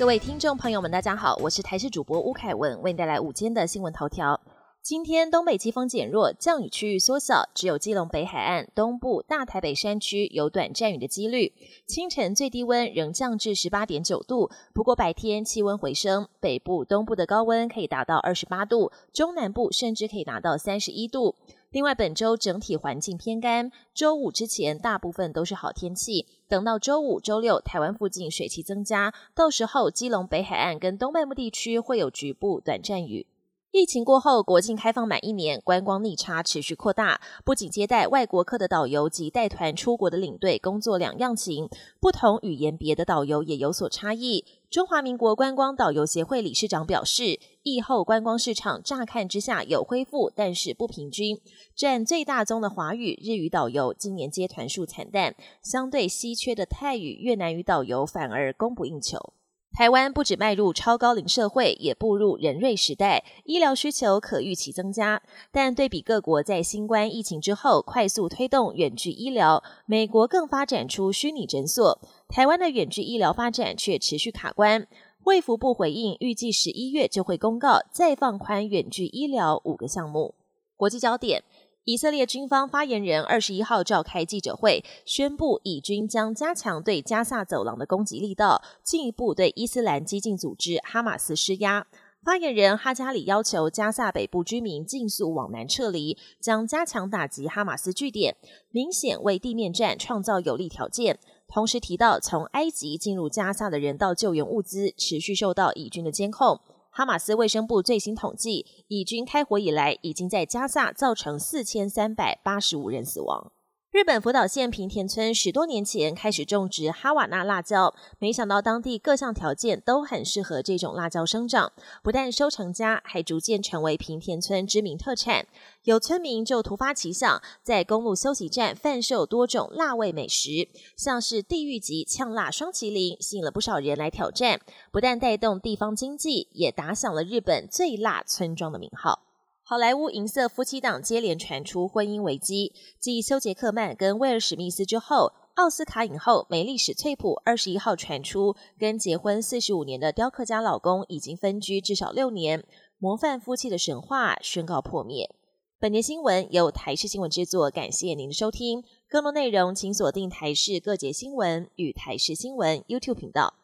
各位听众朋友们，大家好，我是台视主播吴凯文，为您带来午间的新闻头条。今天东北季风减弱，降雨区域缩小，只有基隆北海岸、东部、大台北山区有短暂雨的几率。清晨最低温仍降至十八点九度，不过白天气温回升，北部、东部的高温可以达到二十八度，中南部甚至可以达到三十一度。另外，本周整体环境偏干，周五之前大部分都是好天气。等到周五、周六，台湾附近水汽增加，到时候基隆北海岸跟东半部地区会有局部短暂雨。疫情过后，国境开放满一年，观光逆差持续扩大。不仅接待外国客的导游及带团出国的领队工作两样情，不同语言别的导游也有所差异。中华民国观光导游协会理事长表示，疫后观光市场乍看之下有恢复，但是不平均。占最大宗的华语、日语导游今年接团数惨淡，相对稀缺的泰语、越南语导游反而供不应求。台湾不止迈入超高龄社会，也步入人瑞时代，医疗需求可预期增加。但对比各国在新冠疫情之后快速推动远距医疗，美国更发展出虚拟诊所，台湾的远距医疗发展却持续卡关。卫福部回应，预计十一月就会公告再放宽远距医疗五个项目。国际焦点。以色列军方发言人二十一号召开记者会，宣布以军将加强对加萨走廊的攻击力道，进一步对伊斯兰激进组织哈马斯施压。发言人哈加里要求加萨北部居民尽速往南撤离，将加强打击哈马斯据点，明显为地面战创造有利条件。同时提到，从埃及进入加萨的人道救援物资持续受到以军的监控。哈马斯卫生部最新统计，以军开火以来，已经在加萨造成四千三百八十五人死亡。日本福岛县平田村十多年前开始种植哈瓦那辣椒，没想到当地各项条件都很适合这种辣椒生长，不但收成佳，还逐渐成为平田村知名特产。有村民就突发奇想，在公路休息站贩售多种辣味美食，像是地狱级呛辣双麒麟，吸引了不少人来挑战，不但带动地方经济，也打响了日本最辣村庄的名号。好莱坞银色夫妻档接连传出婚姻危机，继休杰克曼跟威尔史密斯之后，奥斯卡影后梅丽史翠普二十一号传出跟结婚四十五年的雕刻家老公已经分居至少六年，模范夫妻的神话宣告破灭。本节新闻由台视新闻制作，感谢您的收听。更多内容请锁定台视各节新闻与台视新闻 YouTube 频道。